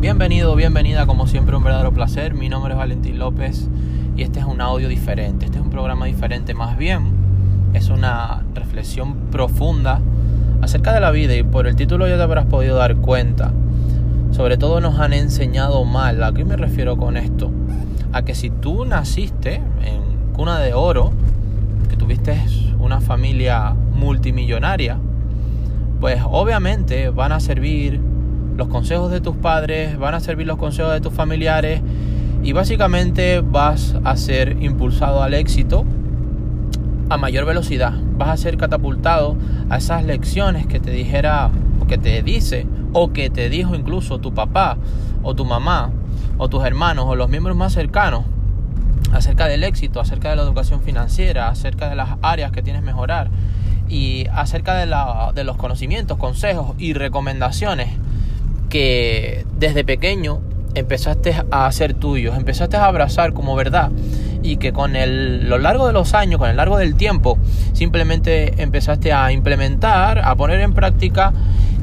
Bienvenido, bienvenida, como siempre un verdadero placer. Mi nombre es Valentín López y este es un audio diferente, este es un programa diferente más bien. Es una reflexión profunda acerca de la vida y por el título ya te habrás podido dar cuenta. Sobre todo nos han enseñado mal. ¿A qué me refiero con esto? A que si tú naciste en cuna de oro, que tuviste una familia multimillonaria, pues obviamente van a servir los consejos de tus padres, van a servir los consejos de tus familiares y básicamente vas a ser impulsado al éxito a mayor velocidad. Vas a ser catapultado a esas lecciones que te dijera o que te dice o que te dijo incluso tu papá o tu mamá o tus hermanos o los miembros más cercanos acerca del éxito, acerca de la educación financiera, acerca de las áreas que tienes que mejorar y acerca de, la, de los conocimientos, consejos y recomendaciones que desde pequeño empezaste a hacer tuyos, empezaste a abrazar como verdad y que con el, lo largo de los años, con el largo del tiempo, simplemente empezaste a implementar, a poner en práctica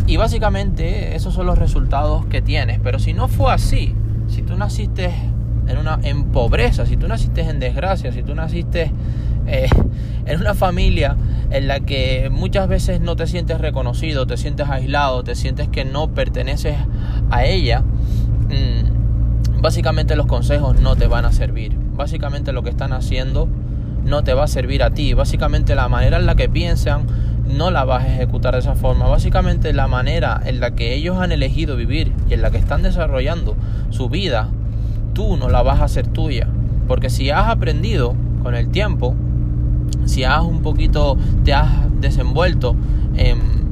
y básicamente esos son los resultados que tienes. Pero si no fue así, si tú naciste en, una, en pobreza, si tú naciste en desgracia, si tú naciste eh, en una familia en la que muchas veces no te sientes reconocido, te sientes aislado, te sientes que no perteneces a ella, mm, básicamente los consejos no te van a servir. Básicamente lo que están haciendo no te va a servir a ti. Básicamente la manera en la que piensan no la vas a ejecutar de esa forma. Básicamente la manera en la que ellos han elegido vivir y en la que están desarrollando su vida, tú no la vas a hacer tuya. Porque si has aprendido con el tiempo, si has un poquito, te has desenvuelto en,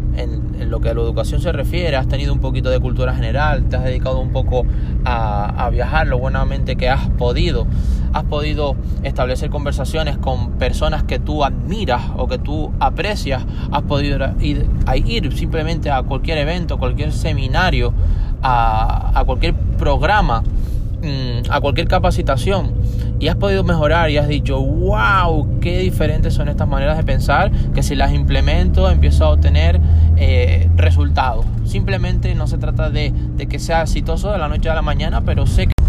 lo que a la educación se refiere, has tenido un poquito de cultura general, te has dedicado un poco a, viajar lo buenamente que has podido, has podido establecer conversaciones con personas que tú admiras o que tú aprecias, has podido ir, a ir simplemente a cualquier evento, cualquier seminario, a, a cualquier programa, mm, a cualquier capacitación y has podido mejorar y has dicho, wow, qué diferentes son estas maneras de pensar, que si las implemento empiezo a obtener eh, resultados. Simplemente no se trata de, de que sea exitoso de la noche a la mañana, pero sé que